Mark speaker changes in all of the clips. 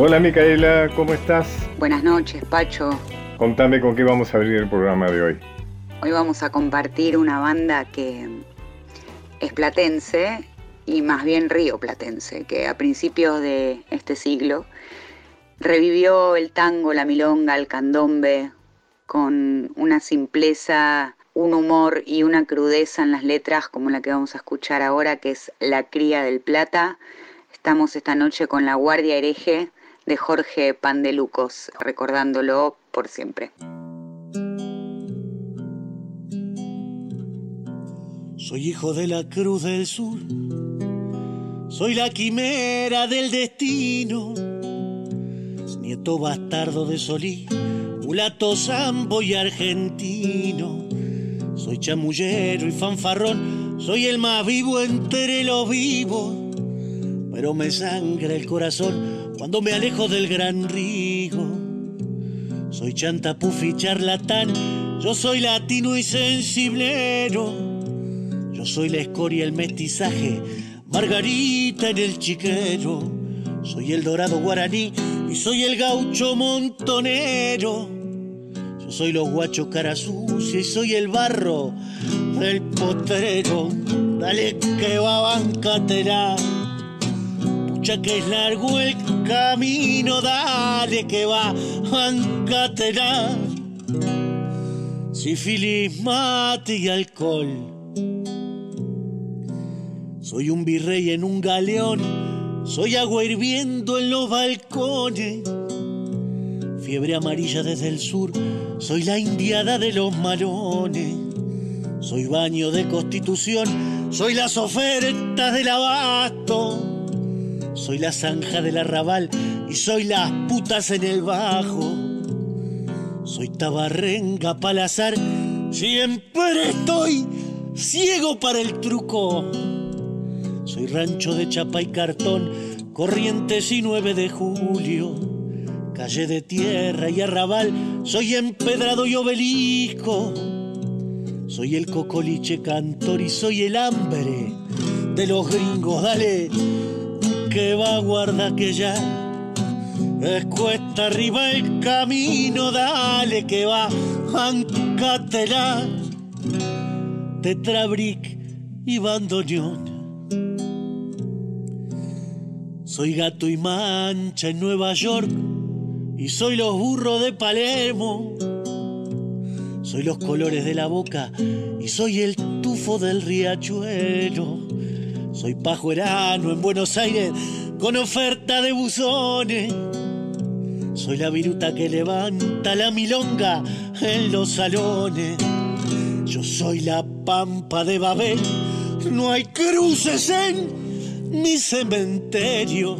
Speaker 1: Hola Micaela, ¿cómo estás?
Speaker 2: Buenas noches, Pacho.
Speaker 1: Contame con qué vamos a abrir el programa de hoy.
Speaker 2: Hoy vamos a compartir una banda que es platense y más bien río platense, que a principios de este siglo revivió el tango, la milonga, el candombe, con una simpleza, un humor y una crudeza en las letras como la que vamos a escuchar ahora, que es La Cría del Plata. Estamos esta noche con La Guardia Hereje de Jorge Pandelucos, recordándolo por siempre.
Speaker 3: Soy hijo de la Cruz del Sur, soy la quimera del destino, nieto bastardo de Solí, mulato sambo y argentino. Soy chamullero y fanfarrón, soy el más vivo entre los vivos, pero me sangra el corazón cuando me alejo del gran río. Soy chantapufi charlatán, yo soy latino y sensiblero. Yo soy la escoria, el mestizaje, margarita en el chiquero. Soy el dorado guaraní y soy el gaucho montonero. Yo soy los guachos cara sucia y soy el barro del potrero. Dale que va, bancatera que es largo el camino, dale que va, ancatera. Sífilis, mate y alcohol. Soy un virrey en un galeón, soy agua hirviendo en los balcones. Fiebre amarilla desde el sur, soy la indiada de los malones. Soy baño de constitución, soy las ofertas del abasto soy la zanja del arrabal y soy las putas en el bajo. Soy tabarrenga palazar, siempre estoy ciego para el truco. Soy rancho de chapa y cartón, corrientes y 9 de julio. Calle de tierra y arrabal, soy empedrado y obelisco. Soy el cocoliche cantor y soy el hambre de los gringos. Dale, que va, guarda que ya es cuesta arriba el camino, dale que va, ancatela, tetrabric y bandoneón. Soy gato y mancha en Nueva York y soy los burros de Palermo. Soy los colores de la boca y soy el tufo del riachuelo. Soy pajuerano en Buenos Aires con oferta de buzones. Soy la viruta que levanta la milonga en los salones. Yo soy la pampa de Babel. No hay cruces en mi cementerio.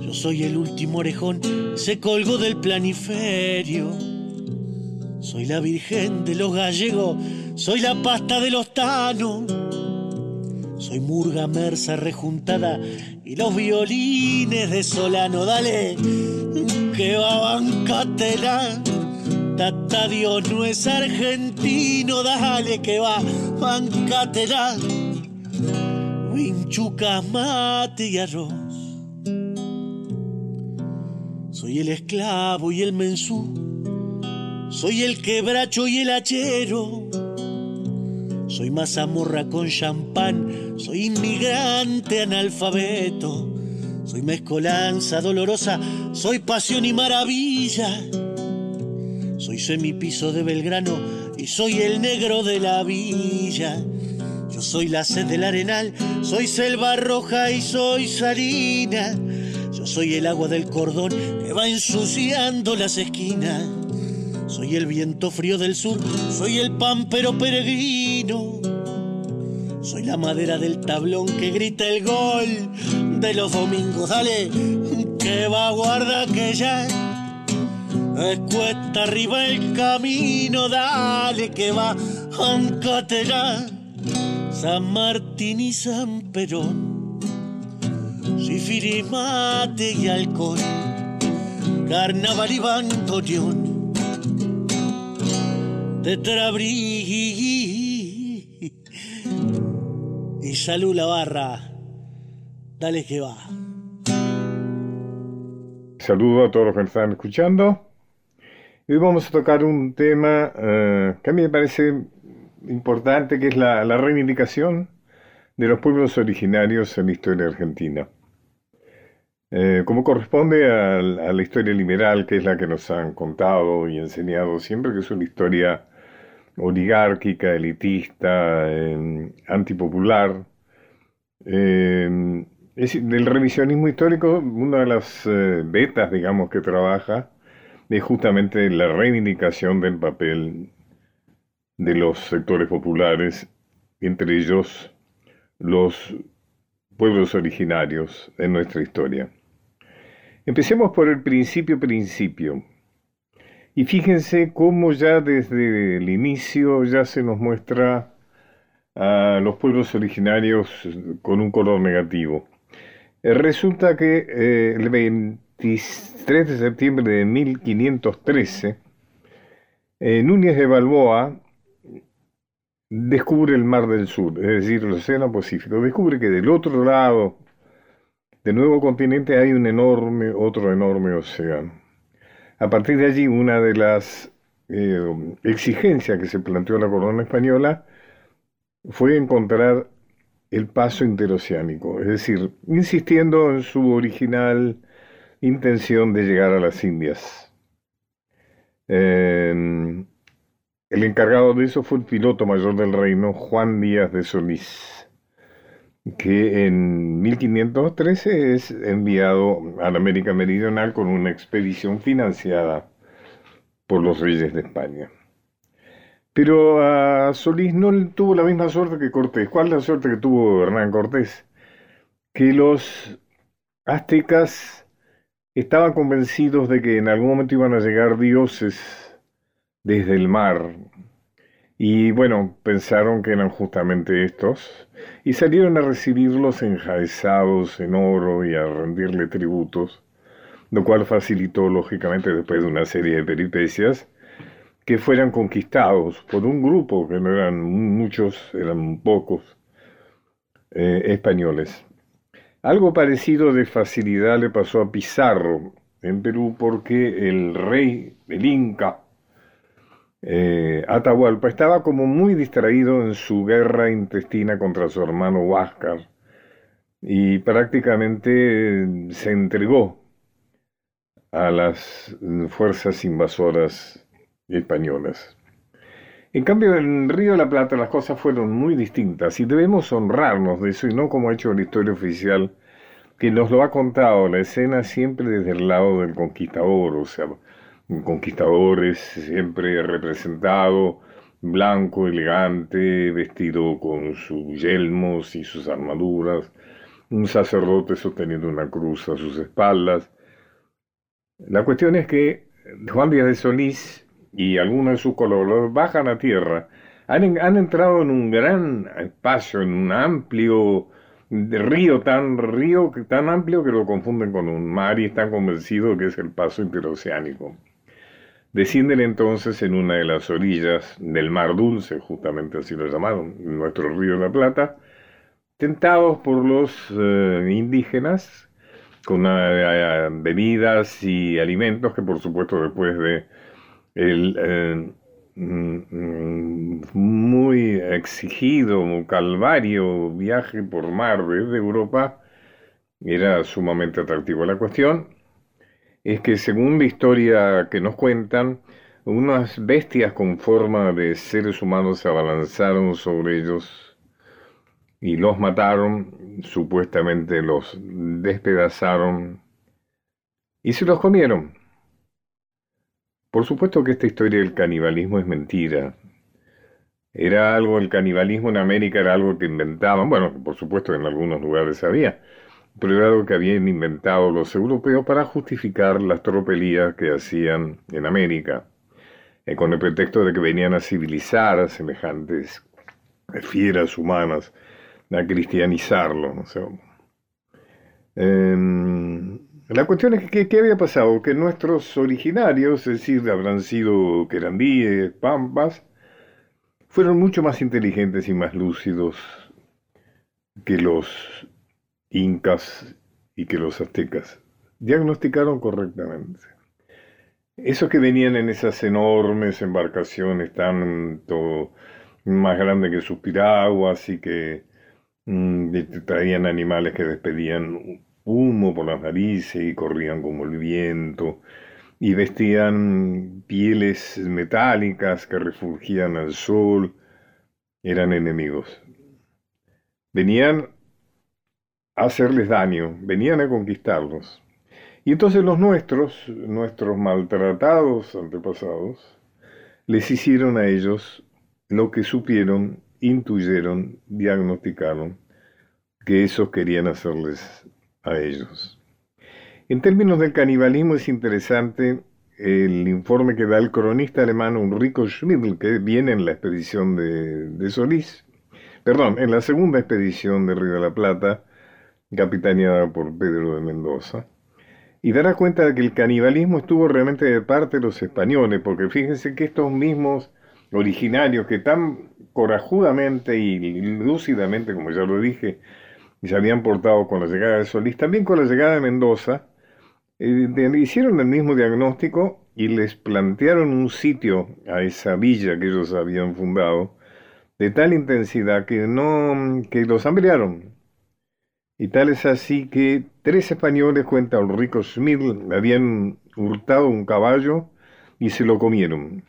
Speaker 3: Yo soy el último orejón, se colgó del planiferio. Soy la virgen de los gallegos, soy la pasta de los tanos soy murga mersa rejuntada y los violines de Solano. Dale, que va bancatela. Tata Dios no es argentino, dale que va bancatela. Winchuca, mate y arroz. Soy el esclavo y el mensú. Soy el quebracho y el hachero soy mazamorra con champán, soy inmigrante analfabeto, soy mezcolanza dolorosa, soy pasión y maravilla. Soy semipiso de Belgrano y soy el negro de la villa. Yo soy la sed del arenal, soy selva roja y soy salina. Yo soy el agua del cordón que va ensuciando las esquinas. Soy el viento frío del sur, soy el pámpero peregrino. Soy la madera del tablón que grita el gol de los domingos. Dale, que va, guarda que ya es cuesta arriba el camino. Dale, que va, ancatela. San Martín y San Perón. Sifirimate y alcohol. Carnaval y bandoneón de Y salud la barra. Dale que va.
Speaker 1: saludo a todos los que nos están escuchando. Hoy vamos a tocar un tema eh, que a mí me parece importante, que es la, reivindicación de los pueblos originarios en la historia argentina. Eh, como corresponde a, la historia liberal, que es la que nos han contado y enseñado siempre, que es una historia oligárquica, elitista, eh, antipopular, es, del revisionismo histórico, una de las eh, vetas, digamos, que trabaja es justamente la reivindicación del papel de los sectores populares, entre ellos los pueblos originarios en nuestra historia. Empecemos por el principio principio. Y fíjense cómo ya desde el inicio ya se nos muestra a los pueblos originarios con un color negativo. Eh, resulta que eh, el 23 de septiembre de 1513, eh, Núñez de Balboa descubre el Mar del Sur, es decir, el Océano Pacífico. Descubre que del otro lado del nuevo continente hay un enorme, otro enorme océano. A partir de allí, una de las exigencias que se planteó la corona española fue encontrar el paso interoceánico, es decir, insistiendo en su original intención de llegar a las Indias. el encargado de eso fue el piloto mayor del reino, Juan Díaz de Solís, que en 1513 es enviado a la América Meridional con una expedición financiada por los reyes de España. Pero a Solís no tuvo la misma suerte que Cortés. ¿Cuál es la suerte que tuvo Hernán Cortés? Que los aztecas estaban convencidos de que en algún momento iban a llegar dioses desde el mar. Y bueno, pensaron que eran justamente estos, y salieron a recibirlos enjaezados en oro y a rendirle tributos, lo cual facilitó, lógicamente, después de una serie de peripecias, que fueran conquistados por un grupo, que no eran muchos, eran pocos, eh, españoles. Algo parecido de facilidad le pasó a Pizarro en Perú porque el rey, el Inca, eh, Atahualpa, estaba como muy distraído en su guerra intestina contra su hermano Huáscar y prácticamente se entregó a las fuerzas invasoras españolas. En cambio, en Río de la Plata las cosas fueron muy distintas y debemos honrarnos de eso y no como ha hecho la historia oficial, que nos lo ha contado la escena siempre desde el lado del conquistador, o sea, un conquistador es siempre representado blanco, elegante, vestido con sus yelmos y sus armaduras, un sacerdote sosteniendo una cruz a sus espaldas. La cuestión es que Juan Díaz de Solís y algunos de sus colaboradores bajan a tierra, han, han entrado en un gran espacio, en un amplio río tan río tan amplio que lo confunden con un mar y están convencidos que es el paso interoceánico. Descienden entonces en una de las orillas del Mar Dulce, justamente así lo llamaron, nuestro río de la Plata, tentados por los eh, indígenas con uh, bebidas y alimentos que por supuesto después de el eh, mm, muy exigido, calvario viaje por mar desde Europa era sumamente atractivo. La cuestión es que según la historia que nos cuentan, unas bestias con forma de seres humanos se abalanzaron sobre ellos y los mataron, supuestamente los despedazaron y se los comieron. Por supuesto que esta historia del canibalismo es mentira. Era algo, el canibalismo en América era algo que inventaban, bueno, por supuesto en algunos lugares había, que habían inventado los europeos para justificar las tropelías que hacían en América, eh, con el pretexto de que venían a civilizar a semejantes fieras humanas, a cristianizarlo. Em, la cuestión es que, ¿qué había pasado? Que nuestros originarios, es decir, habrán sido querandíes, pampas, fueron mucho más inteligentes y más lúcidos que los incas y que los aztecas. diagnosticaron correctamente. Esos que venían en esas enormes embarcaciones tanto más grandes que sus piraguas y que mm, traían animales que despedían humo por las narices y corrían como el viento y vestían pieles metálicas que refugían al sol, eran enemigos. Venían hacerles daño, venían a conquistarlos. Y entonces los nuestros, nuestros maltratados antepasados, les hicieron a ellos lo que supieron, intuyeron, diagnosticaron que esos querían hacerles a ellos. En términos del canibalismo es interesante el informe que da el cronista alemán Ulrico Schmidl, que viene en la expedición de, Solís, perdón, en la segunda expedición de Río de la Plata, capitaneada por Pedro de Mendoza, y dará cuenta de que el canibalismo estuvo realmente de parte de los españoles, porque fíjense que estos mismos originarios que tan corajudamente y lúcidamente, como ya lo dije, se habían portado con la llegada de Solís, también con la llegada de Mendoza, eh, hicieron el mismo diagnóstico y les plantearon un sitio a esa villa que ellos habían fundado de tal intensidad que no que los hambriaron. Y tal es así que tres españoles, cuenta Ulrico Schmidt, habían hurtado un caballo y se lo comieron.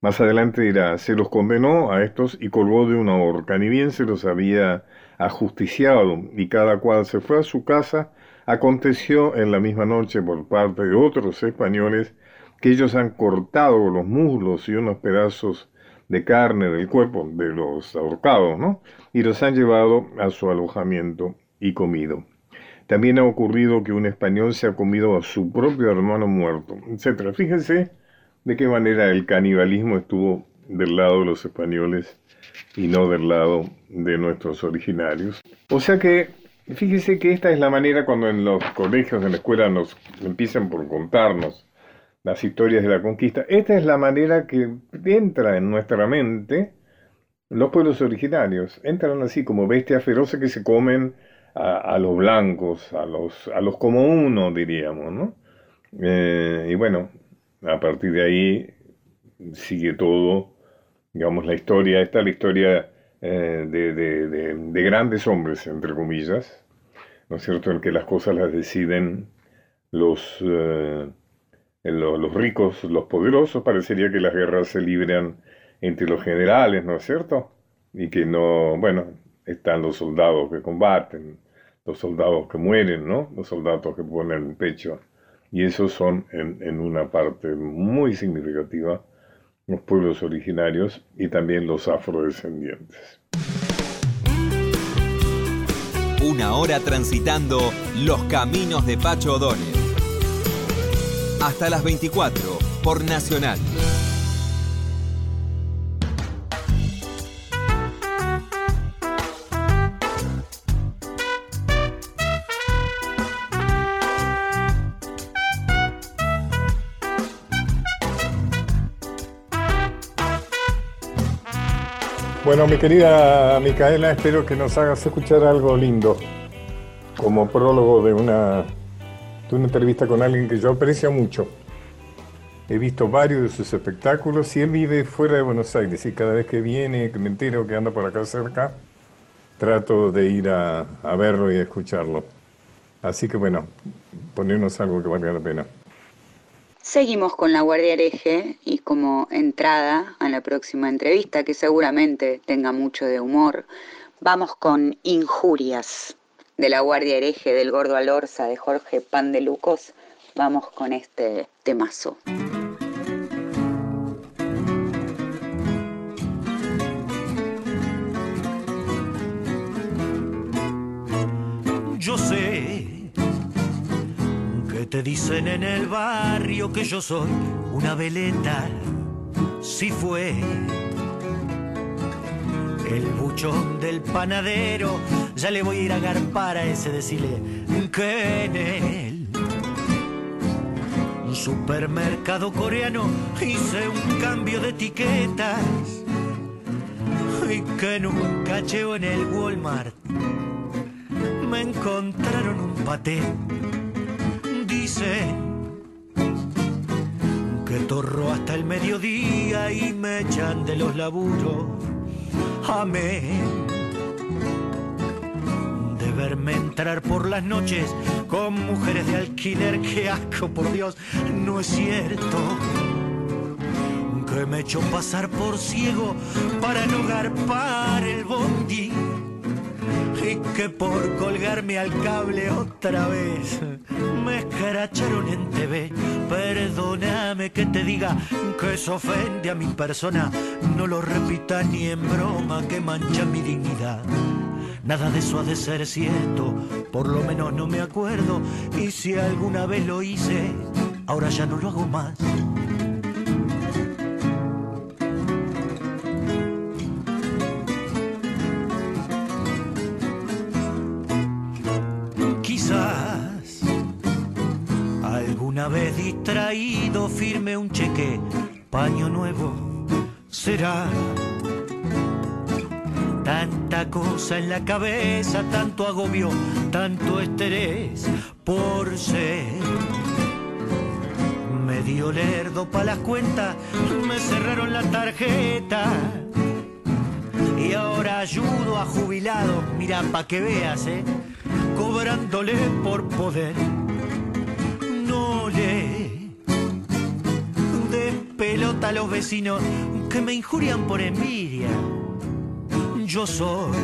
Speaker 1: Más adelante dirá, se los condenó a estos y colgó de una horca, ni bien se los había ajusticiado, y cada cual se fue a su casa Aconteció en la misma noche por parte de otros españoles que ellos han cortado los muslos y unos pedazos de carne del cuerpo de los ahorcados, ¿no? Y los han llevado a su alojamiento y comido. También ha ocurrido que un español se ha comido a su propio hermano muerto, etc. Fíjense de qué manera el canibalismo estuvo del lado de los españoles y no del lado de nuestros originarios. O sea que Fíjese que esta es la manera cuando en los colegios, en la escuela nos empiezan por contarnos las historias de la conquista. Esta es la manera que entra en nuestra mente los pueblos originarios. Entran así como bestias feroces que se comen a, los blancos, a los, a los como uno, diríamos, ¿no? Eh, y bueno, a partir de ahí sigue todo, digamos, la historia, esta la historia eh, de, grandes hombres, entre comillas, ¿no es cierto?, en que las cosas las deciden los, eh, los, ricos, los poderosos, parecería que las guerras se libran entre los generales, ¿no es cierto? Y que no, bueno, están los soldados que combaten, los soldados que mueren, ¿no? Los soldados que ponen el pecho. Y esos son en, una parte muy significativa los pueblos originarios y también los afrodescendientes.
Speaker 4: Una hora transitando los caminos de Pacho O'Donnell. Hasta las 24 por Nacional.
Speaker 1: Bueno, mi querida Micaela, espero que nos hagas escuchar algo lindo como prólogo de una, de una entrevista con alguien que yo aprecio mucho. He visto varios de sus espectáculos y él vive fuera de Buenos Aires y cada vez que viene, que me entero que anda por acá cerca, trato de ir a, verlo y a escucharlo. Así que bueno, ponernos algo que valga la pena.
Speaker 2: Seguimos con la Guardia Hereje y como entrada a la próxima entrevista, que seguramente tenga mucho de humor, vamos con Injurias de la Guardia Hereje del Gordo Alorza de Jorge Pan de Lucos. Vamos con este temazo.
Speaker 3: Te dicen en el barrio que yo soy una veleta, si fue. El buchón del panadero, ya le voy a ir a agarpar a ese decirle que en él un supermercado coreano hice un cambio de etiquetas y que en un cacheo en el Walmart me encontraron un paté que torro hasta el mediodía y me echan de los laburos. Amén. De verme entrar por las noches con mujeres de alquiler, que asco, por Dios, no es cierto que me echó pasar por ciego para no garpar el bondi y que por colgarme al cable otra vez me escaracharon en TV. Perdóname que te diga que eso ofende a mi persona, no lo repita ni en broma que mancha mi dignidad. Nada de eso ha de ser cierto, por lo menos no me acuerdo, y si alguna vez lo hice, ahora ya no lo hago más. Vez distraído firme un cheque, paño nuevo será. Tanta cosa en la cabeza, tanto agobio, tanto estrés por ser. Me dio lerdo pa' las cuentas, me cerraron la tarjeta. Y ahora ayudo a jubilados, mira pa' que veas, eh, cobrándole por poder de pelota a los vecinos que me injurian por envidia. Yo soy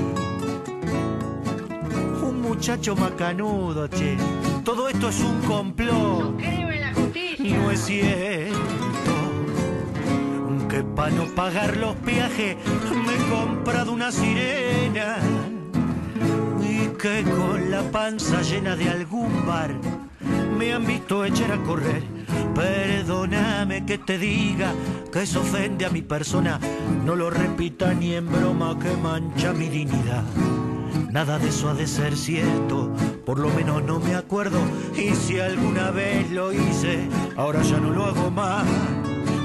Speaker 3: un muchacho macanudo, che. Todo esto es un complot. No es cierto que para no pagar los peajes me he comprado una sirena y que con la panza llena de algún bar me han visto echar a correr. Perdóname que te diga que eso ofende a mi persona. No lo repita ni en broma que mancha mi dignidad. Nada de eso ha de ser cierto, por lo menos no me acuerdo. Y si alguna vez lo hice, ahora ya no lo hago más.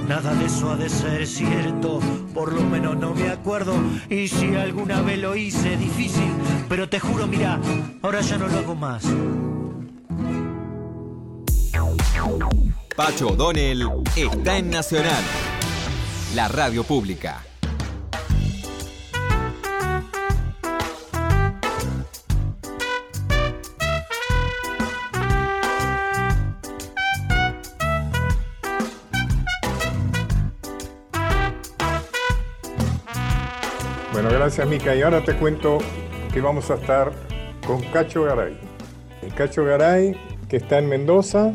Speaker 3: Nada de eso ha de ser cierto, por lo menos no me acuerdo. Y si alguna vez lo hice, difícil, pero te juro, mira, ahora ya no lo hago más.
Speaker 4: Pacho O'Donnell está en Nacional, la radio pública.
Speaker 1: Bueno, gracias Mica. Y ahora te cuento que vamos a estar con Cacho Garay. El Cacho Garay, que está en Mendoza,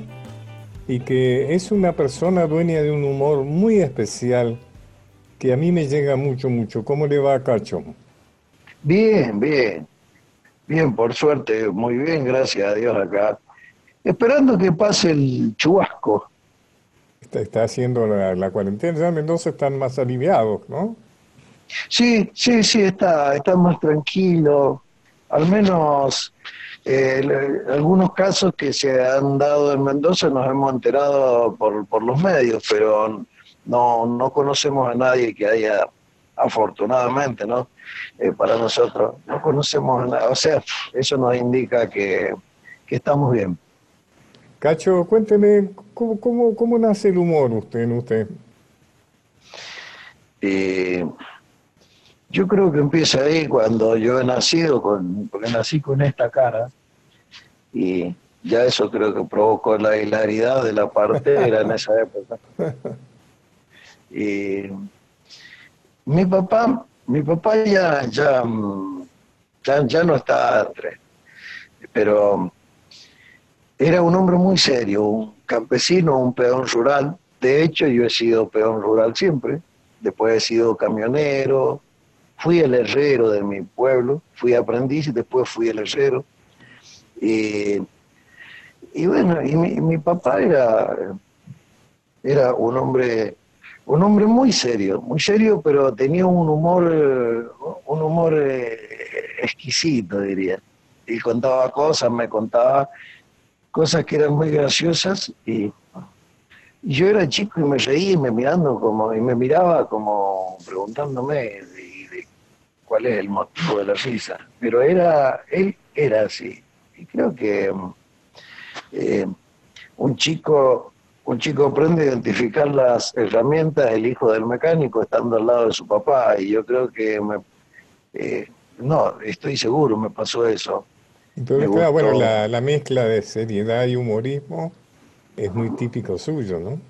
Speaker 1: y que es una persona dueña de un humor muy especial que a mí me llega mucho, mucho. ¿Cómo le va a Cacho?
Speaker 5: Bien, bien. Bien, por suerte, muy bien, gracias a Dios acá. Esperando que pase el chubasco.
Speaker 1: Está, haciendo la, cuarentena, ya en Mendoza están más aliviados, ¿no?
Speaker 5: Sí, sí, sí, está, está más tranquilo. Al menos eh, algunos casos que se han dado en Mendoza nos hemos enterado por, por los medios, pero no, no conocemos a nadie que haya, afortunadamente, ¿no? Eh, para nosotros, no conocemos a nadie. O sea, eso nos indica que, estamos bien.
Speaker 1: Cacho, cuénteme, ¿cómo, cómo, cómo nace el humor usted en usted?
Speaker 5: Eh, yo creo que empieza ahí cuando yo he nacido, con, porque nací con esta cara, y ya eso creo que provocó la hilaridad de la partera en esa época. Y mi papá, mi papá ya, ya, ya, no está pero era un hombre muy serio, un campesino, un peón rural. De hecho, yo he sido peón rural siempre. Después he sido camionero, Fui el herrero de mi pueblo, fui aprendiz y después fui el herrero. Y, bueno, y mi, papá era, era un hombre un hombre muy serio, muy serio, pero tenía un humor, un humor eh, exquisito, diría. Y contaba cosas, me contaba cosas que eran muy graciosas y, yo era chico y me reía y me mirando como, y me miraba como preguntándome cuál es el motivo de la risa, pero era, él era así. Y creo que eh, un chico un chico aprende a identificar las herramientas el hijo del mecánico estando al lado de su papá y yo creo que me, eh, no, estoy seguro, me pasó eso.
Speaker 1: Entonces, bueno, la, mezcla de seriedad y humorismo es muy típico suyo, ¿no?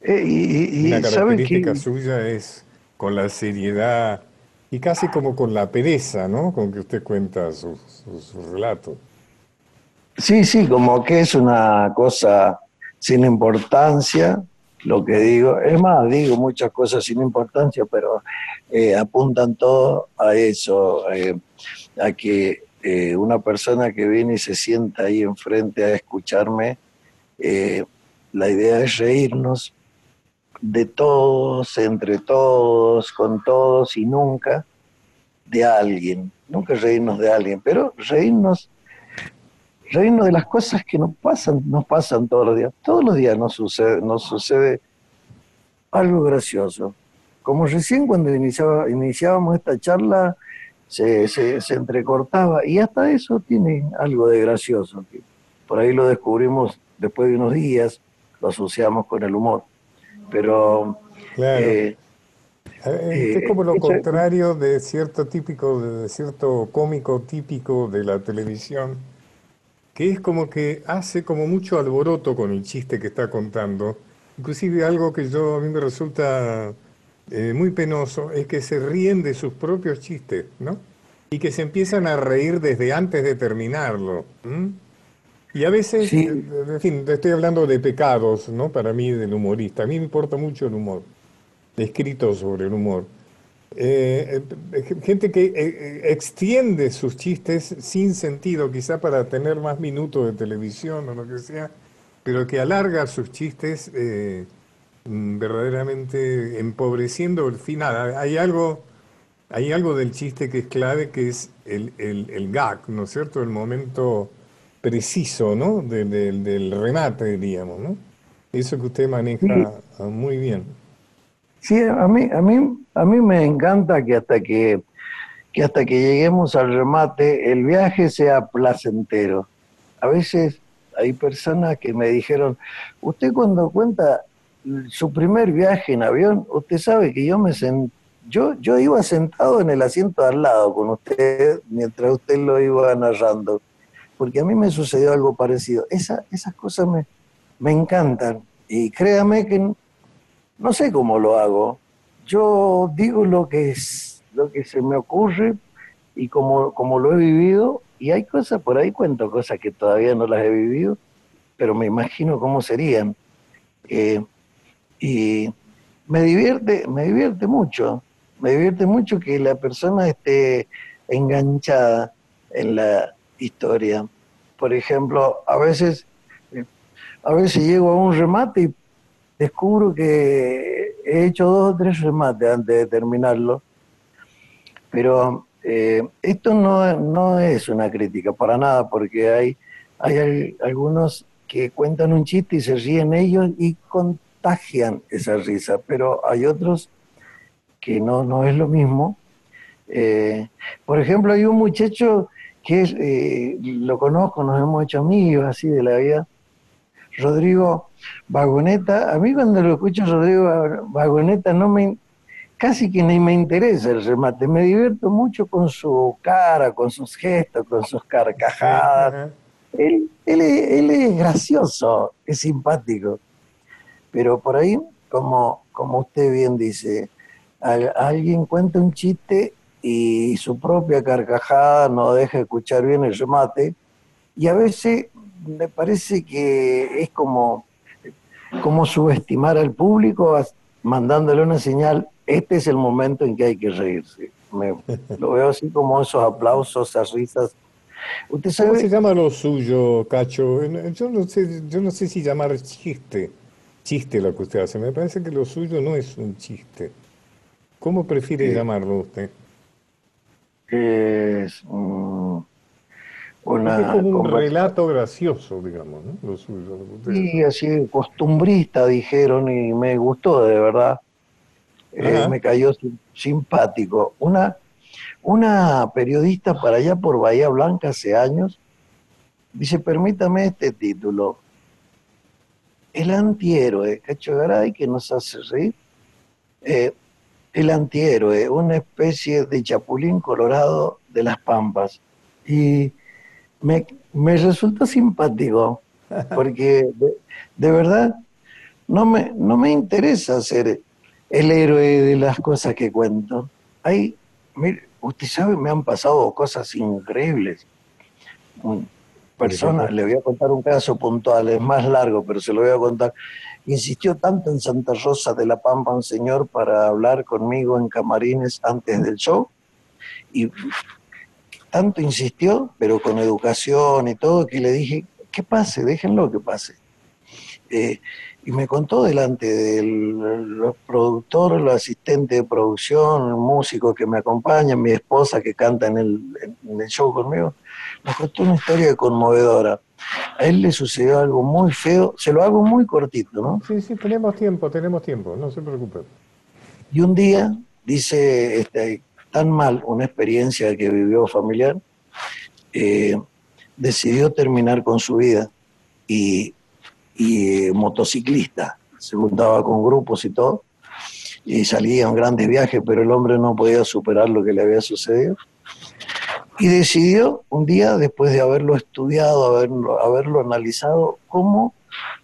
Speaker 5: Eh, y,
Speaker 1: Una característica suya es con la seriedad y casi como con la pereza, ¿no? Con que usted cuenta sus su, relatos.
Speaker 5: Sí, sí, como que es una cosa sin importancia, lo que digo. Es más, digo muchas cosas sin importancia, pero eh, apuntan todo a eso, eh, a que eh, una persona que viene y se sienta ahí enfrente a escucharme, la idea es reírnos de todos, entre todos, con todos y nunca de alguien. Nunca reírnos de alguien, pero reírnos reírnos de las cosas que nos pasan, nos pasan todos los días. Todos los días nos sucede, nos sucede algo gracioso. Como recién cuando iniciaba, iniciábamos esta charla, se, se, entrecortaba y hasta eso tiene algo de gracioso. por ahí lo descubrimos después de unos días, lo asociamos con el humor. Pero...
Speaker 1: Claro. Eh, eh, es como lo contrario de cierto típico, de cierto cómico típico de la televisión, que es como que hace como mucho alboroto con el chiste que está contando. Inclusive algo que yo a mí me resulta eh, muy penoso es que se ríen de sus propios chistes, ¿no? Y que se empiezan a reír desde antes de terminarlo. Y a veces, eh, en fin, estoy hablando de pecados, ¿no? Para mí, del humorista. A mí me importa mucho el humor, escrito sobre el humor. Eh, eh, gente que eh, extiende sus chistes sin sentido, quizá para tener más minutos de televisión o lo que sea, pero que alarga sus chistes mm, verdaderamente empobreciendo el final. Hay algo, hay algo del chiste que es clave, que es el, el, gag, ¿no es cierto? El momento preciso, ¿no? del remate, diríamos, ¿no? Eso que usted maneja muy bien.
Speaker 5: Sí, a mí, a mí, a mí me encanta que hasta que, que hasta que lleguemos al remate el viaje sea placentero. A veces hay personas que me dijeron, usted cuando cuenta su primer viaje en avión, usted sabe que yo me yo, yo iba sentado en el asiento al lado con usted mientras usted lo iba narrando, porque a mí me sucedió algo parecido. Esa, esas cosas me, me encantan y créame que no sé cómo lo hago. Yo digo lo que es, lo que se me ocurre y como, como lo he vivido, y hay cosas por ahí, cuento cosas que todavía no las he vivido, pero me imagino cómo serían. Eh, y me divierte, me divierte mucho, me divierte mucho que la persona esté enganchada en la historia. Por ejemplo, a veces, a veces llego a un remate y descubro que he hecho dos o tres remates antes de terminarlo, pero eh, esto no, no, es una crítica para nada, porque hay, hay algunos que cuentan un chiste y se ríen ellos y contagian esa risa, pero hay otros que no, no es lo mismo. Eh, por ejemplo, hay un muchacho que eh, lo conozco, nos hemos hecho amigos así de la vida, Rodrigo Vagoneta, a mí cuando lo escucho Rodrigo Vagoneta no me casi que ni me interesa el remate, me divierto mucho con su cara, con sus gestos, con sus carcajadas. Él, él, es, gracioso, es simpático, pero por ahí, como, como usted bien dice, alguien cuenta un chiste y su propia carcajada no deja escuchar bien el remate, y a veces me parece que es como, como subestimar al público mandándole una señal, este es el momento en que hay que reírse. lo veo así como esos aplausos, esas risas.
Speaker 1: ¿Usted sabe? ¿Cómo se llama lo suyo, Cacho? Yo no sé, yo no sé si llamar chiste, chiste lo que usted hace. Me parece que lo suyo no es un chiste. ¿Cómo prefiere llamarlo usted?
Speaker 5: Es
Speaker 1: es como un relato gracioso, digamos, ¿no?
Speaker 5: Sí, así costumbrista dijeron y me gustó de verdad. Eh, me cayó simpático. Una, una periodista para allá por Bahía Blanca hace años dice, permítame este título. el antihéroe, Cacho Garay, que nos hace reír. Eh, el antihéroe, una especie de chapulín colorado de las pampas. Y me, me resultó simpático, porque de, verdad no me, no me interesa ser el héroe de las cosas que cuento. Hay, mire, usted sabe, me han pasado cosas increíbles. Personas, le voy a contar un caso puntual, es más largo, pero se lo voy a contar. Insistió tanto en Santa Rosa de la Pampa un señor para hablar conmigo en camarines antes del show, y tanto insistió, pero con educación y todo, que le dije, que pase, déjenlo que pase. Eh, y me contó delante del productor, el asistente de producción, el músico que me acompaña, mi esposa que canta en el, en el show conmigo, nos contó una historia conmovedora. A él le sucedió algo muy feo, se lo hago muy cortito, ¿no?
Speaker 1: Sí, sí, tenemos tiempo, tenemos tiempo, no se preocupe.
Speaker 5: Y un día, dice, este, tan mal una experiencia que vivió familiar, eh, decidió terminar con su vida y, y eh, motociclista, se juntaba con grupos y todo, y salía en grandes viajes, pero el hombre no podía superar lo que le había sucedido. Y decidió un día, después de haberlo estudiado, haberlo, haberlo analizado, cómo,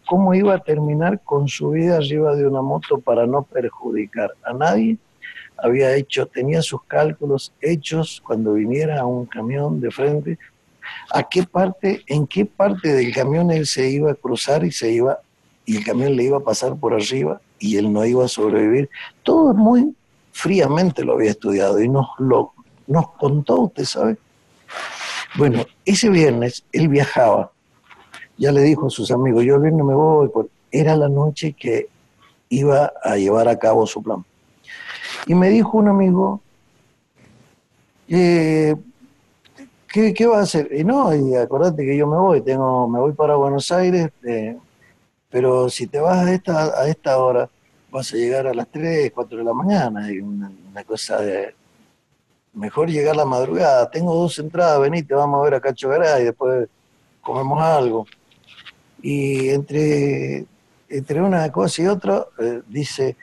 Speaker 5: cómo iba a terminar con su vida arriba de una moto para no perjudicar a nadie había hecho, tenía sus cálculos hechos cuando viniera un camión de frente, a qué parte, en qué parte del camión él se iba a cruzar y se iba, y el camión le iba a pasar por arriba y él no iba a sobrevivir. Todo muy fríamente lo había estudiado y nos lo nos contó, usted sabe. Bueno, ese viernes él viajaba, ya le dijo a sus amigos, yo el viernes me voy, era la noche que iba a llevar a cabo su plan. Y me dijo un amigo, eh, ¿qué, va a hacer? Y no, y acordate que yo me voy, tengo, me voy para Buenos Aires, eh, pero si te vas a esta, a esta hora, vas a llegar a las 3, 4 de la mañana, y una, cosa de... Mejor llegar la madrugada, tengo dos entradas, venite, vamos a ver a Cacho Garay, después comemos algo. Y entre, entre una cosa y otra, eh, dice,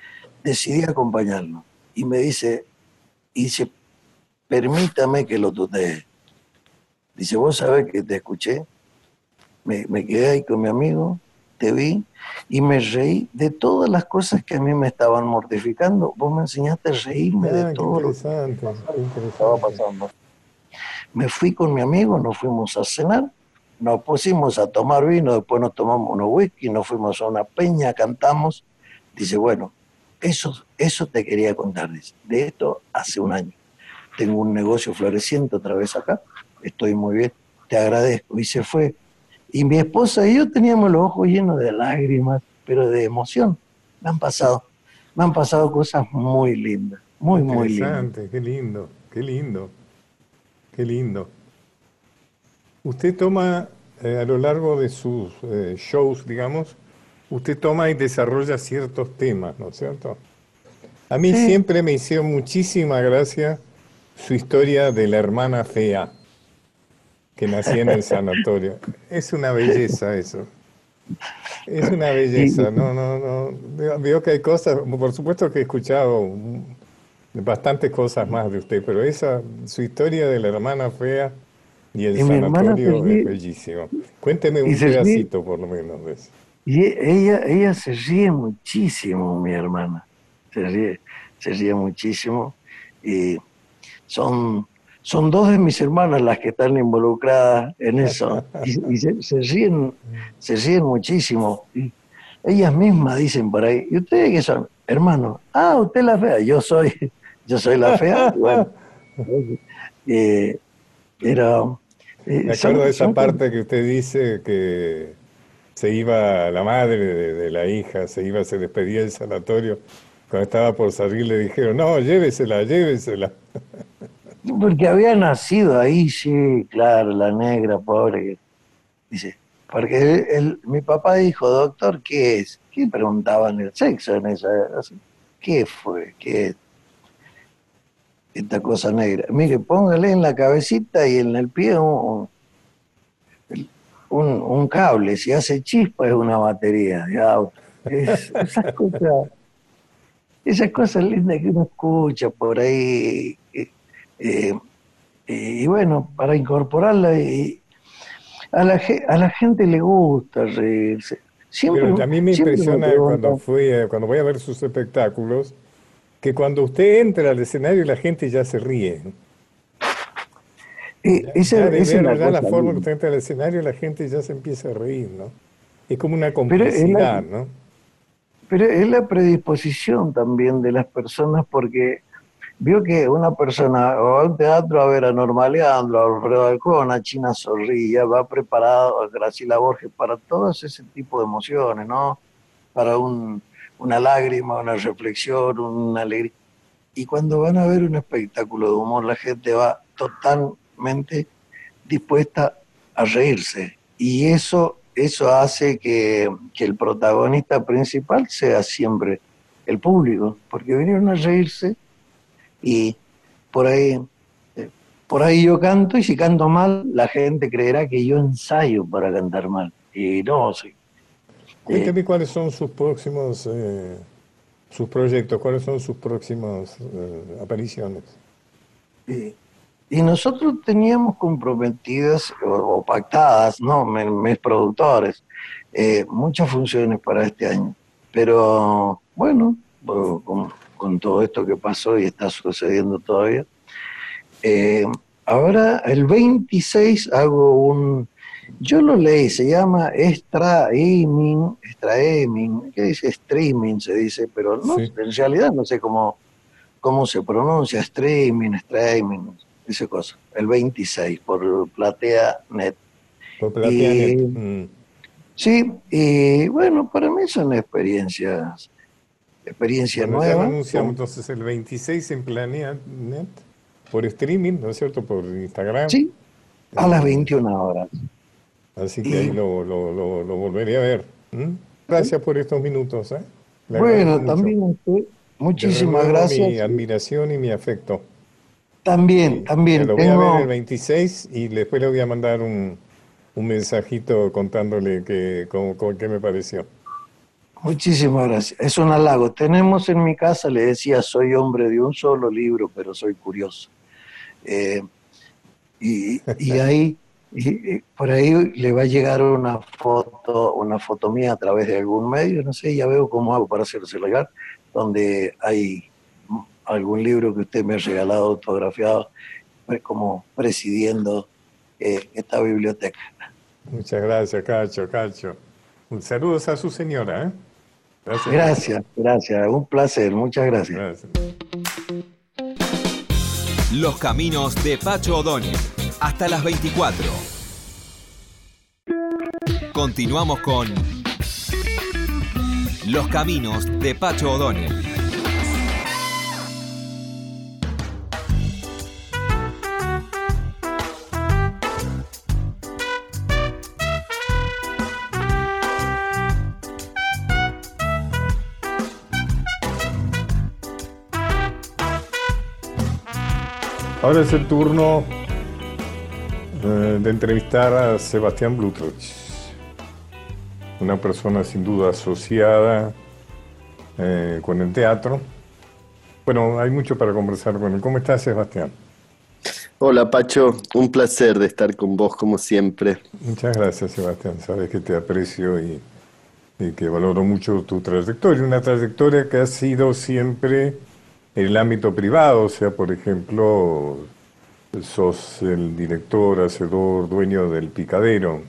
Speaker 5: decidí acompañarlo y me dice, y dice, permítame que lo tutee. Dice, vos sabés que te escuché, me, me, quedé ahí con mi amigo, te vi y me reí de todas las cosas que a mí me estaban mortificando. Vos me enseñaste a reírme de ah, todo lo que estaba pasando. Me fui con mi amigo, nos fuimos a cenar, nos pusimos a tomar vino, después nos tomamos unos whisky, nos fuimos a una peña, cantamos. Dice, bueno, eso, eso te quería contar de esto hace un año. Tengo un negocio floreciente otra vez acá, estoy muy bien, te agradezco. Y se fue. Y mi esposa y yo teníamos los ojos llenos de lágrimas, pero de emoción. Me han pasado, me han pasado cosas muy lindas, muy, muy lindas.
Speaker 1: Qué lindo, qué lindo, qué lindo. Usted toma eh, a lo largo de sus eh, shows, digamos, usted toma y desarrolla ciertos temas, ¿no es cierto? A mí siempre me hicieron muchísima gracia su historia de la hermana fea que nacía en el sanatorio. Es una belleza eso. Es una belleza, no, no, no. Veo que hay cosas, por supuesto que he escuchado bastantes cosas más de usted, pero esa, su historia de la hermana fea y el sanatorio es bellísimo. Cuénteme un pedacito por lo menos de eso.
Speaker 5: Y ella, ella se ríe muchísimo, mi hermana. Se ríe, se ríe muchísimo. Y son, son dos de mis hermanas las que están involucradas en eso. Y, se, ríen, se ríen muchísimo. Ellas mismas dicen por ahí, ¿y ustedes qué son? Hermanos, ah, usted es la fea, yo soy, yo soy la fea. Bueno,
Speaker 1: eh, pero, eh, Me acuerdo de esa parte que usted dice que se iba la madre de, la hija, se iba, se despedía del sanatorio. Cuando estaba por salir le dijeron, no, llévesela, llévesela.
Speaker 5: Porque había nacido ahí, sí, claro, la negra, pobre. Dice, porque mi papá dijo, doctor, ¿qué es? ¿Qué preguntaban el sexo en esa ¿Qué fue? ¿Qué es? Esta cosa negra. Mire, póngale en la cabecita y en el pie un, un, cable, si hace chispa es una batería de auto. esas cosas, esas cosas lindas que uno escucha por ahí. Eh, eh, y bueno, para incorporarla y a la, a la gente le gusta reírse.
Speaker 1: Siempre, a mí me impresiona cuando, fui, cuando voy a ver sus espectáculos, que cuando usted entra al escenario la gente ya se ríe. Eh, esa, es la, forma que usted entra al escenario la gente ya se empieza a reír, ¿no? Es como una complicidad, ¿no?
Speaker 5: Pero es la predisposición también de las personas porque vio que una persona va a un teatro a ver a Norma Leandro, a Alfredo Alcón, a China Zorrilla, va preparado a Graciela Borges para todos ese tipo de emociones, ¿no? Para un, una lágrima, una reflexión, una alegría. Y cuando van a ver un espectáculo de humor, la gente va totalmente dispuesta a reírse. Y eso, eso hace que, que el protagonista principal sea siempre el público, porque vinieron a reírse y por ahí, eh, por ahí yo canto y si canto mal, la gente creerá que yo ensayo para cantar mal. Y no, sí.
Speaker 1: Cuénteme cuáles son sus próximos, eh, sus proyectos, cuáles son sus próximas eh, apariciones.
Speaker 5: y nosotros teníamos comprometidas o, pactadas, ¿no? Mis, productores, muchas funciones para este año. Pero bueno, como, con todo esto que pasó y está sucediendo todavía. Eh, ahora, el 26 hago un, yo lo leí, se llama streaming, streaming, ¿qué dice? Streaming se dice, pero no, en realidad no sé cómo, cómo se pronuncia, streaming, streaming, esa cosa, el 26 por Platea Net.
Speaker 1: Por Platea Net. Mm.
Speaker 5: Sí, y bueno, para mí son experiencias experiencia nueva.
Speaker 1: anunciamos entonces el 26 en Planet por streaming, ¿no es cierto? Por Instagram.
Speaker 5: Sí, a las 21 horas.
Speaker 1: Así que ahí lo, lo, lo, volveré a ver. Gracias por estos minutos. ¿eh?
Speaker 5: bueno, también usted, muchísimas gracias.
Speaker 1: Mi admiración y mi afecto.
Speaker 5: También, también.
Speaker 1: Lo voy a ver el 26 y después le voy a mandar un, un mensajito contándole que, cómo, qué me pareció.
Speaker 5: Muchísimas gracias. Es un halago. Tenemos en mi casa, le decía, soy hombre de un solo libro, pero soy curioso. Eh, y, ahí, por ahí le va a llegar una foto, una foto mía a través de algún medio, no sé, ya veo cómo hago para hacerse llegar, donde hay algún libro que usted me ha regalado autografiado, pues, como presidiendo eh, esta biblioteca.
Speaker 1: Muchas gracias, Cacho, Cacho. Un saludos a su señora, ¿eh?
Speaker 5: Gracias. gracias, Un placer. Muchas gracias.
Speaker 4: Los caminos de Pacho O'Donnell. Hasta las 24. Continuamos con Los caminos de Pacho O'Donnell.
Speaker 1: Ahora es el turno eh, de entrevistar a Sebastián Blutroch, una persona sin duda asociada eh, con el teatro. Bueno, hay mucho para conversar con él. ¿Cómo estás, Sebastián?
Speaker 6: Hola, Pacho. Un placer de estar con vos, como siempre.
Speaker 1: Muchas gracias, Sebastián. Sabes que te aprecio y, y que valoro mucho tu trayectoria. Una trayectoria que ha sido siempre en el ámbito privado, o sea, por ejemplo, sos el director, hacedor, dueño del picadero,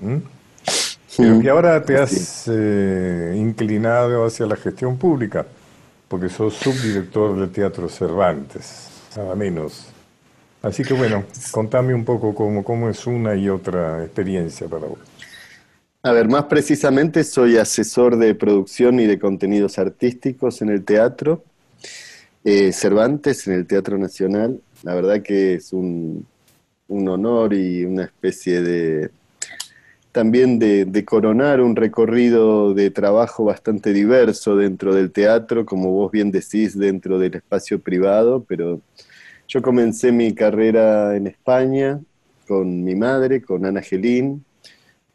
Speaker 1: pero que ahora te has eh, inclinado hacia la gestión pública, porque sos subdirector del Teatro Cervantes, nada menos. Así que bueno, contame un poco cómo, cómo es una y otra experiencia para vos.
Speaker 6: A ver, más precisamente soy asesor de producción y de contenidos artísticos en el teatro eh, Cervantes en el Teatro Nacional. La verdad que es un, honor y una especie de también de, coronar un recorrido de trabajo bastante diverso dentro del teatro, como vos bien decís, dentro del espacio privado, pero yo comencé mi carrera en España con mi madre, con Ana Gelín,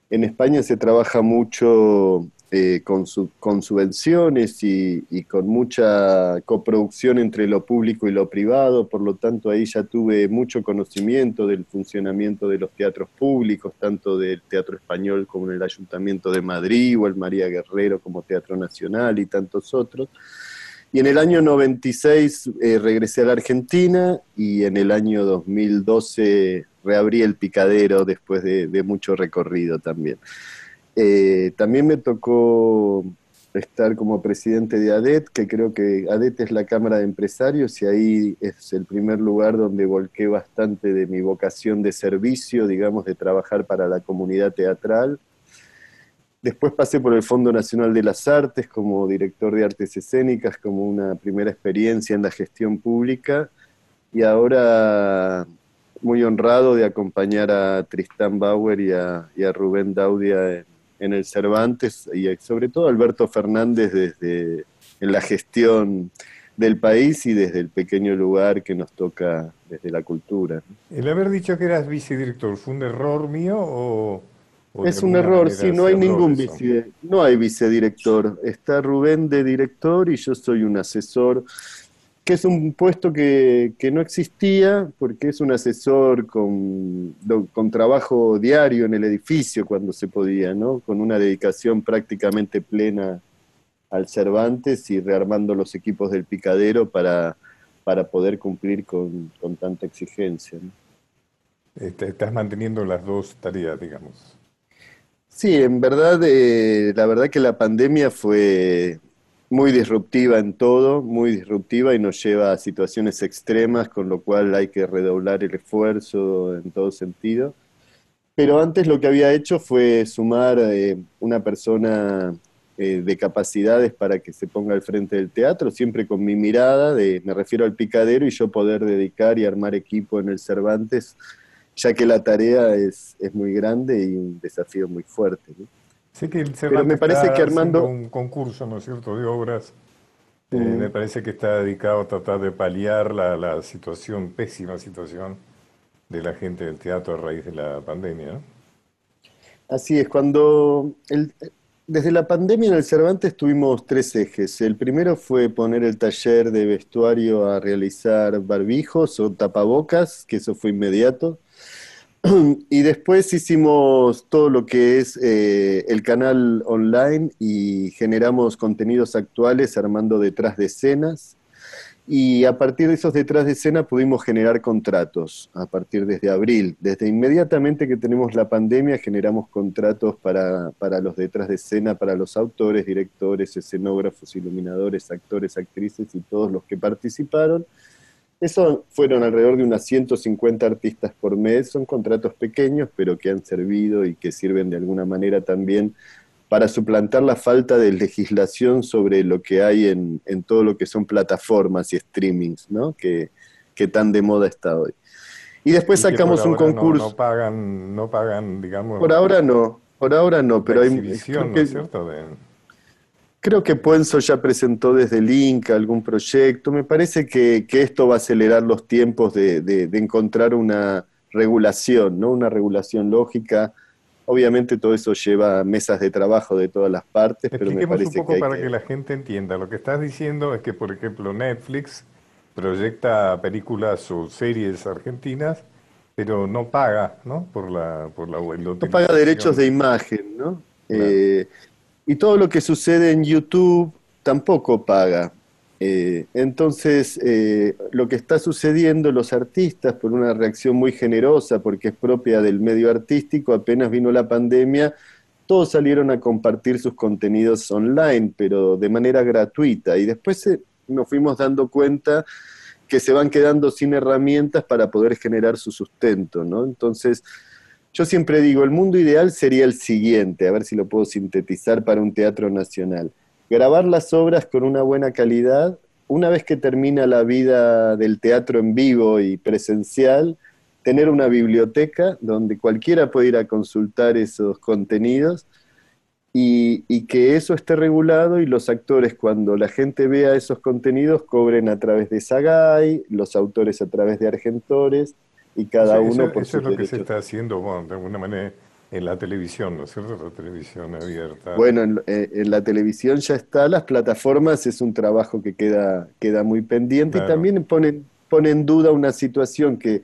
Speaker 6: En España se trabaja mucho eh, con, con, subvenciones y, con mucha coproducción entre lo público y lo privado, por lo tanto ahí ya tuve mucho conocimiento del funcionamiento de los teatros públicos, tanto del Teatro Español como en el Ayuntamiento de Madrid o el María Guerrero como Teatro Nacional y tantos otros. Y en el año 96 eh, regresé a la Argentina y en el año 2012 reabrí el picadero después de, de mucho recorrido también. Eh, también me tocó estar como presidente de ADET, que creo que ADET es la Cámara de Empresarios y ahí es el primer lugar donde volqué bastante de mi vocación de servicio, digamos, de trabajar para la comunidad teatral. Después pasé por el Fondo Nacional de las Artes como director de artes escénicas, como una primera experiencia en la gestión pública y ahora muy honrado de acompañar a Tristán Bauer y a, y a Rubén Daudia en en el Cervantes y sobre todo Alberto Fernández desde en la gestión del país y desde el pequeño lugar que nos toca desde la cultura.
Speaker 1: El haber dicho que eras vicedirector, ¿fue un error mío o...?
Speaker 6: es un error, sí, no hay ningún vice, no hay vicedirector. Está Rubén de director y yo soy un asesor que es un puesto que, no existía porque es un asesor con, con, trabajo diario en el edificio cuando se podía, ¿no? Con una dedicación prácticamente plena al Cervantes y rearmando los equipos del picadero para, para poder cumplir con, tanta exigencia.
Speaker 1: Este, estás manteniendo las dos tareas, digamos.
Speaker 6: Sí, en verdad, eh, la verdad que la pandemia fue muy disruptiva en todo, muy disruptiva y nos lleva a situaciones extremas, con lo cual hay que redoblar el esfuerzo en todo sentido. Pero antes lo que había hecho fue sumar eh, una persona eh, de capacidades para que se ponga al frente del teatro, siempre con mi mirada, de, me refiero al picadero, y yo poder dedicar y armar equipo en el Cervantes, ya que la tarea es, es muy grande y un desafío muy fuerte.
Speaker 1: Sé que Pero me parece que Armando un concurso, ¿no es cierto?, de obras. Eh, mm. me parece que está dedicado a tratar de paliar la, la, situación, pésima situación de la gente del teatro a raíz de la pandemia.
Speaker 6: Así es, cuando el, desde la pandemia en el Cervantes tuvimos tres ejes. El primero fue poner el taller de vestuario a realizar barbijos o tapabocas, que eso fue inmediato. y después hicimos todo lo que es eh, el canal online y generamos contenidos actuales armando detrás de escenas. Y a partir de esos detrás de escena pudimos generar contratos a partir desde abril. Desde inmediatamente que tenemos la pandemia generamos contratos para, para los detrás de escena, para los autores, directores, escenógrafos, iluminadores, actores, actrices y todos los que participaron eso fueron alrededor de unas 150 artistas por mes, son contratos pequeños, pero que han servido y que sirven de alguna manera también para suplantar la falta de legislación sobre lo que hay en, todo lo que son plataformas y streamings, ¿no? Que, tan de moda está hoy. Y después sacamos un concurso.
Speaker 1: No, pagan, no pagan, digamos.
Speaker 6: Por ahora no, por ahora no, pero hay.
Speaker 1: ¿no es cierto?
Speaker 6: Creo que Puenzo ya presentó desde el Inca algún proyecto. Me parece que, esto va a acelerar los tiempos de, encontrar una regulación, ¿no? Una regulación lógica. Obviamente todo eso lleva mesas de trabajo de todas las partes, pero me parece
Speaker 1: un poco
Speaker 6: que
Speaker 1: para que... la gente entienda. Lo que estás diciendo es que, por ejemplo, Netflix proyecta películas o series argentinas, pero no paga, ¿no? Por la por la
Speaker 6: No paga derechos de imagen, ¿no? Eh, y todo lo que sucede en YouTube tampoco paga. Eh, entonces, eh, lo que está sucediendo, los artistas, por una reacción muy generosa, porque es propia del medio artístico, apenas vino la pandemia, todos salieron a compartir sus contenidos online, pero de manera gratuita. Y después eh, nos fuimos dando cuenta que se van quedando sin herramientas para poder generar su sustento, ¿no? Entonces, yo siempre digo, el mundo ideal sería el siguiente, a ver si lo puedo sintetizar para un teatro nacional. Grabar las obras con una buena calidad, una vez que termina la vida del teatro en vivo y presencial, tener una biblioteca donde cualquiera puede ir a consultar esos contenidos y, y, que eso esté regulado y los actores cuando la gente vea esos contenidos cobren a través de Sagay, los autores a través de Argentores y cada uno
Speaker 1: por Eso es lo que se está haciendo, bueno, de alguna manera en la televisión, ¿no es cierto? La televisión abierta.
Speaker 6: Bueno, eh, en, la televisión ya está, las plataformas es un trabajo que queda, queda muy pendiente y también ponen, pone en duda una situación que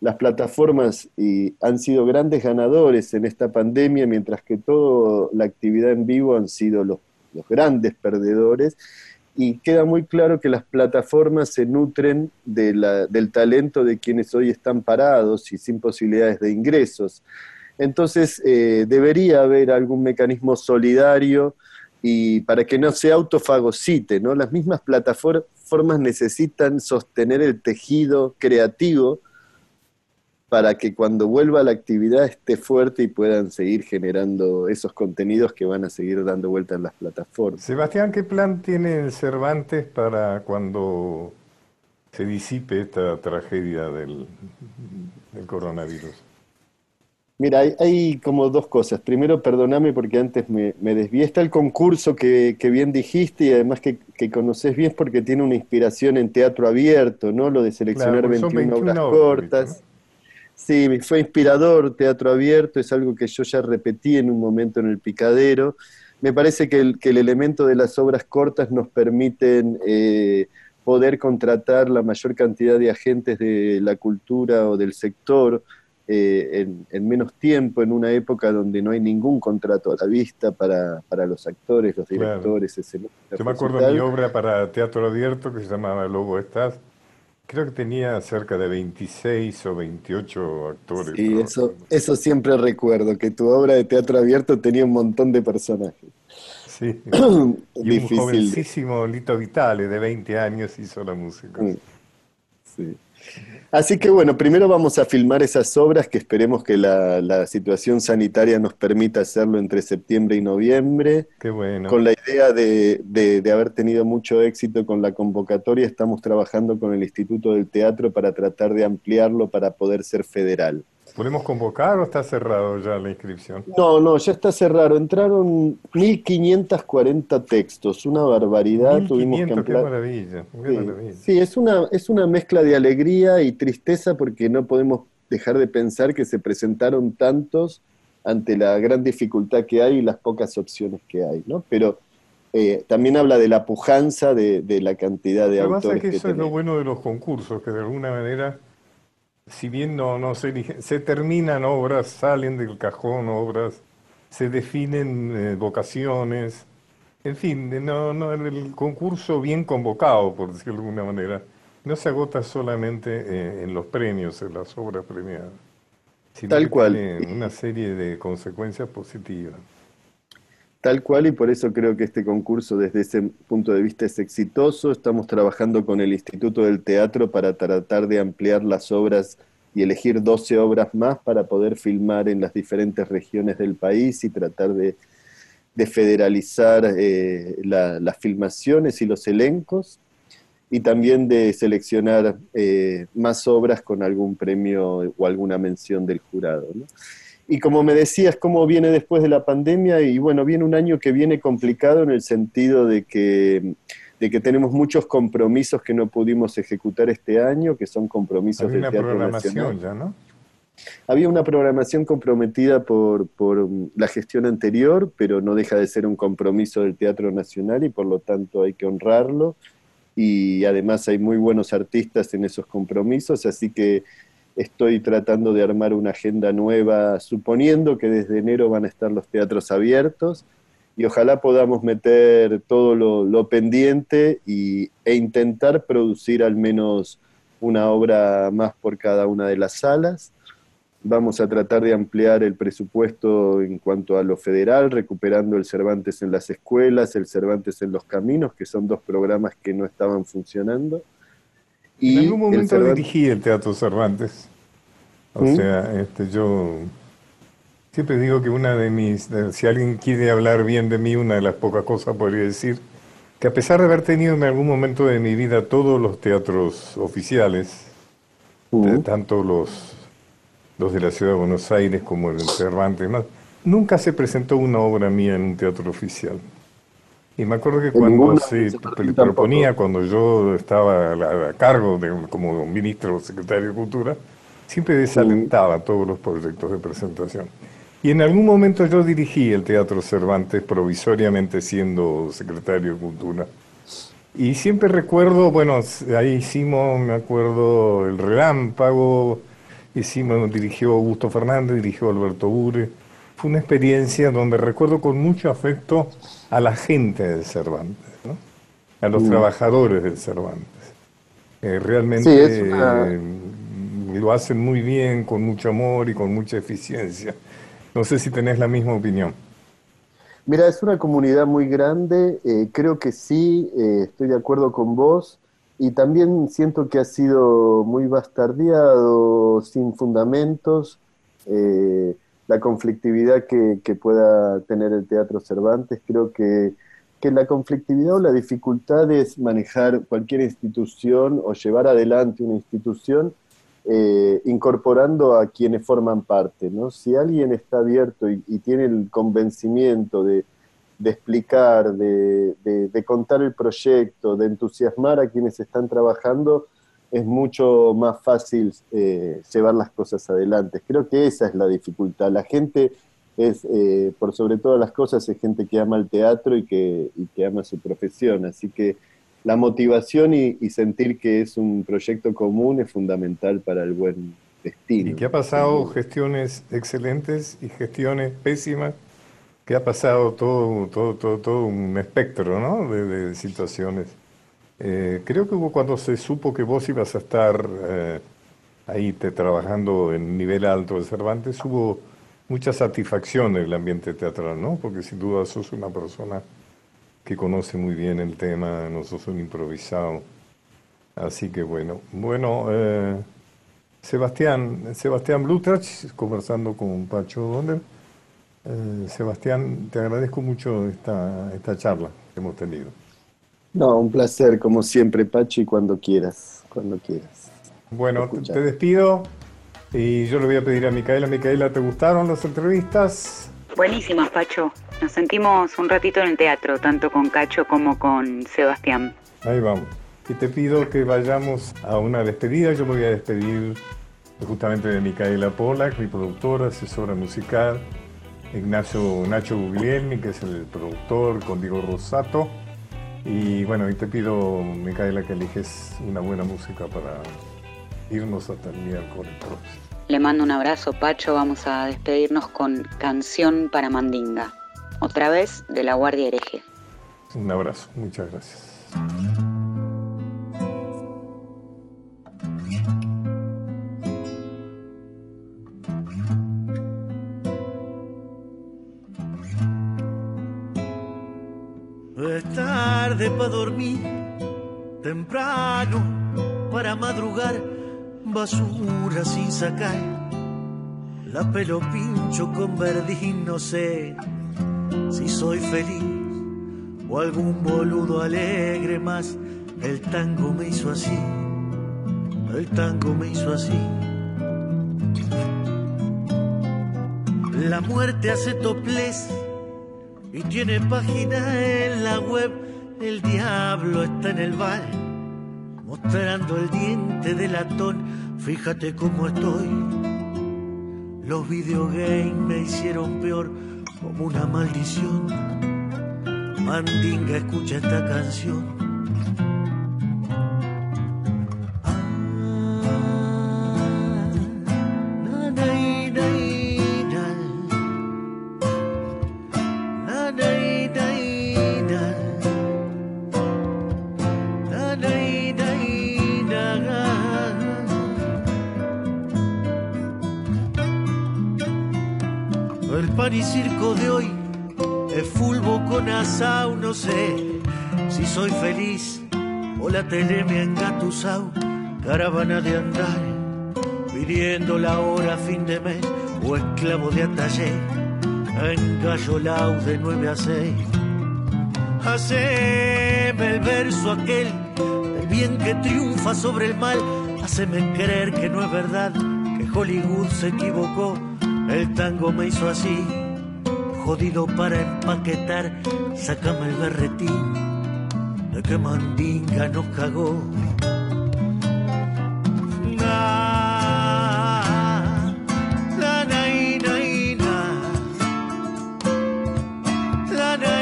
Speaker 6: las plataformas y han sido grandes ganadores en esta pandemia, mientras que toda la actividad en vivo han sido los, los grandes perdedores y queda muy claro que las plataformas se nutren del talento de quienes hoy están parados y sin posibilidades de ingresos. Entonces, eh, debería haber algún mecanismo solidario y para que no se autofagocite, ¿no? Las mismas plataformas necesitan sostener el tejido creativo para que cuando vuelva la actividad esté fuerte y puedan seguir generando esos contenidos que van a seguir dando vuelta en las plataformas.
Speaker 1: Sebastián, ¿qué plan tiene Cervantes para cuando se disipe esta tragedia del coronavirus?
Speaker 6: Mira, hay, como dos cosas. Primero, perdóname porque antes me, me desvié. Está el concurso que, bien dijiste y además que, que, conoces bien porque tiene una inspiración en teatro abierto, ¿no? Lo de seleccionar 21, obras cortas. Sí, fue inspirador, teatro abierto, es algo que yo ya repetí en un momento en el picadero. Me parece que el, que el elemento de las obras cortas nos permiten eh, poder contratar la mayor cantidad de agentes de la cultura o del sector eh, en, menos tiempo, en una época donde no hay ningún contrato a la vista para, para los actores, los directores,
Speaker 1: claro. Yo me acuerdo de mi obra para teatro abierto que se llamaba Lobo Estás. Creo que tenía cerca de 26 o 28 actores.
Speaker 6: Sí, eso, eso siempre recuerdo, que tu obra de teatro abierto tenía un montón de personajes.
Speaker 1: Sí, y un jovencísimo Lito Vitale de 20 años hizo la música.
Speaker 6: Sí. Así que bueno, primero vamos a filmar esas obras que esperemos que la, situación sanitaria nos permita hacerlo entre septiembre y noviembre.
Speaker 1: Qué bueno.
Speaker 6: Con la idea de, de, haber tenido mucho éxito con la convocatoria, estamos trabajando con el Instituto del Teatro para tratar de ampliarlo para poder ser federal.
Speaker 1: ¿Podemos convocar o está cerrado ya la inscripción?
Speaker 6: No, no, ya está cerrado. Entraron 1.540 textos, una barbaridad.
Speaker 1: Tuvimos que qué maravilla,
Speaker 6: sí, es, una, es una mezcla de alegría y tristeza porque no podemos dejar de pensar que se presentaron tantos ante la gran dificultad que hay y las pocas opciones que hay, ¿no? Pero eh, también habla de la pujanza de, la cantidad de autores. Lo que
Speaker 1: pasa es que eso es lo bueno de los concursos, que de alguna manera si bien no, no se, se terminan obras, salen del cajón obras, se definen eh, vocaciones, en fin, no, no, el concurso bien convocado, por decirlo de alguna manera, no se agota solamente eh, en los premios, en las obras premiadas, sino
Speaker 6: Tal
Speaker 1: que
Speaker 6: cual.
Speaker 1: tiene una serie de consecuencias positivas.
Speaker 6: Tal cual, y por eso creo que este concurso desde ese punto de vista es exitoso. Estamos trabajando con el Instituto del Teatro para tratar de ampliar las obras y elegir 12 obras más para poder filmar en las diferentes regiones del país y tratar de, federalizar eh, las filmaciones y los elencos y también de seleccionar eh, más obras con algún premio o alguna mención del jurado. Y como me decías, ¿cómo viene después de la pandemia? Y bueno, viene un año que viene complicado en el sentido de que, de que tenemos muchos compromisos que no pudimos ejecutar este año, que son compromisos
Speaker 1: Había una programación ya, ¿no?
Speaker 6: Había una programación comprometida por, por la gestión anterior, pero no deja de ser un compromiso del Teatro Nacional y por lo tanto hay que honrarlo. Y además hay muy buenos artistas en esos compromisos, así que Estoy tratando de armar una agenda nueva, suponiendo que desde enero van a estar los teatros abiertos y ojalá podamos meter todo lo, pendiente y, e intentar producir al menos una obra más por cada una de las salas. Vamos a tratar de ampliar el presupuesto en cuanto a lo federal, recuperando el Cervantes en las escuelas, el Cervantes en los caminos, que son dos programas que no estaban funcionando.
Speaker 1: Y en algún momento dirigí el Teatro Cervantes. O ¿Mm? sea, este, yo siempre digo que una de mis, si alguien quiere hablar bien de mí, una de las pocas cosas podría decir que a pesar de haber tenido en algún momento de mi vida todos los teatros oficiales, ¿Mm? tanto los, los de la ciudad de Buenos Aires como el Cervantes, nunca se presentó una obra mía en un teatro oficial. Y me acuerdo que cuando se, proponía, cuando yo estaba a, cargo de, como ministro o secretario de Cultura, siempre desalentaba todos los proyectos de presentación. Y en algún momento yo dirigí el Teatro Cervantes, provisoriamente siendo secretario de Cultura. Y siempre recuerdo, bueno, ahí hicimos, me acuerdo, El Relámpago, hicimos, dirigió Augusto Fernández, dirigió Alberto Ure. Fue una experiencia donde recuerdo con mucho afecto a la gente del Cervantes, ¿no? a los mm. trabajadores del Cervantes. Eh, realmente eh, lo hacen muy bien, con mucho amor y con mucha eficiencia. No sé si tenés la misma opinión.
Speaker 6: Mira, es una comunidad muy grande, eh, creo que sí, eh, estoy de acuerdo con vos, y también siento que ha sido muy bastardeado, sin fundamentos, eh, la conflictividad que, pueda tener el Teatro Cervantes, creo que, que la conflictividad o la dificultad es manejar cualquier institución o llevar adelante una institución eh, incorporando a quienes forman parte. ¿no? Si alguien está abierto y, tiene el convencimiento de, explicar, de, contar el proyecto, de entusiasmar a quienes están trabajando, es mucho más fácil eh, llevar las cosas adelante. Creo que esa es la dificultad. La gente es, eh, por sobre todas las cosas, es gente que ama el teatro y que, y que ama su profesión. Así que la motivación y, sentir que es un proyecto común es fundamental para el buen destino.
Speaker 1: Y que ha pasado gestiones excelentes y gestiones pésimas, que ha pasado todo, todo, todo, todo un espectro ¿no? de, situaciones. Eh, creo que hubo cuando se supo que vos ibas a estar eh, ahí trabajando en nivel alto de Cervantes, hubo mucha satisfacción en el ambiente teatral, ¿no? Porque sin duda sos una persona que conoce muy bien el tema, no sos un improvisado. Así que bueno, bueno, eh, Sebastián, Sebastián Blutrach, conversando con Pacho Donner. Eh, Sebastián, te agradezco mucho esta, esta charla que hemos tenido.
Speaker 6: No, un placer, como siempre, Pacho, y cuando quieras, cuando quieras.
Speaker 1: Bueno, te, despido y yo le voy a pedir a Micaela. Micaela, ¿te gustaron las entrevistas?
Speaker 2: Buenísimas, Pacho. Nos sentimos un ratito en el teatro, tanto con Cacho como con Sebastián.
Speaker 1: Ahí vamos. Y te pido que vayamos a una despedida. Yo me voy a despedir justamente de Micaela Polak, mi productora, asesora musical, Ignacio Nacho Guglielmi, que es el productor, con Diego Rosato. Y bueno, y te pido, Micaela, que eliges una buena música para irnos hasta el miércoles próximo.
Speaker 2: Le mando un abrazo, Pacho. Vamos a despedirnos con Canción para Mandinga otra vez de la Guardia Hereje.
Speaker 1: Un abrazo, muchas gracias.
Speaker 3: Tarde para dormir, temprano para madrugar, basura sin sacar, la pelo pincho con verdín, no sé si soy feliz o algún boludo alegre más. El tango me hizo así, el tango me hizo así. La muerte hace toples y tiene página en la web. El diablo está en el bar, mostrando el diente de latón. Fíjate cómo estoy. Los videogames me hicieron peor como una maldición. Mandinga, escucha esta canción. La tele me ha engatusado, caravana de andar, pidiendo la hora fin de mes o esclavo de atalle, engallolao de nueve a seis. Haceme el verso aquel del bien que triunfa sobre el mal, haceme creer que no es verdad, que Hollywood se equivocó, el tango me hizo así jodido para empaquetar, sacame el berretín, que mandinga nos cagó. Na, la na, na, na, la na,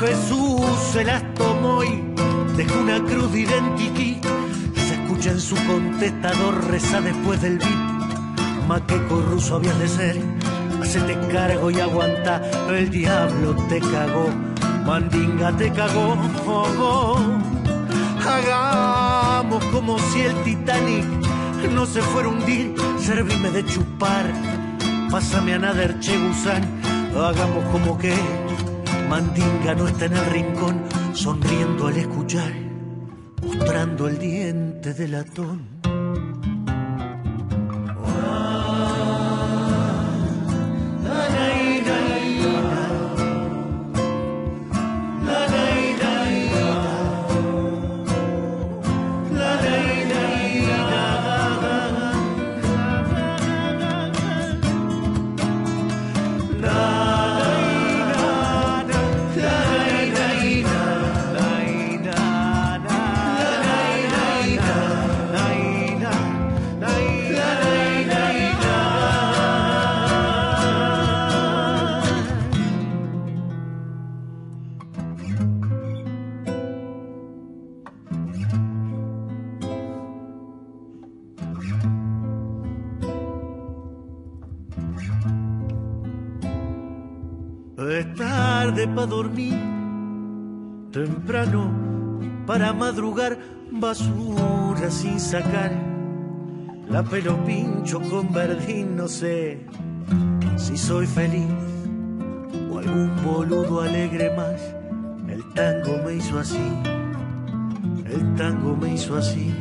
Speaker 3: Jesús se las tomó y dejó una cruz de identidad su contestador, reza después del beat. Maqueco ruso había de ser, hacete cargo y aguanta, el diablo te cagó, mandinga te cagó. Hagamos como si el Titanic no se fuera a hundir, servime de chupar, pásame a Nader Che hagamos como que Mandinga no está en el rincón, sonriendo al escuchar, mostrando el diente de latón. Temprano para madrugar basura sin sacar. La pelo pincho con verdín, no sé si soy feliz o algún boludo alegre más. El tango me hizo así, el tango me hizo así.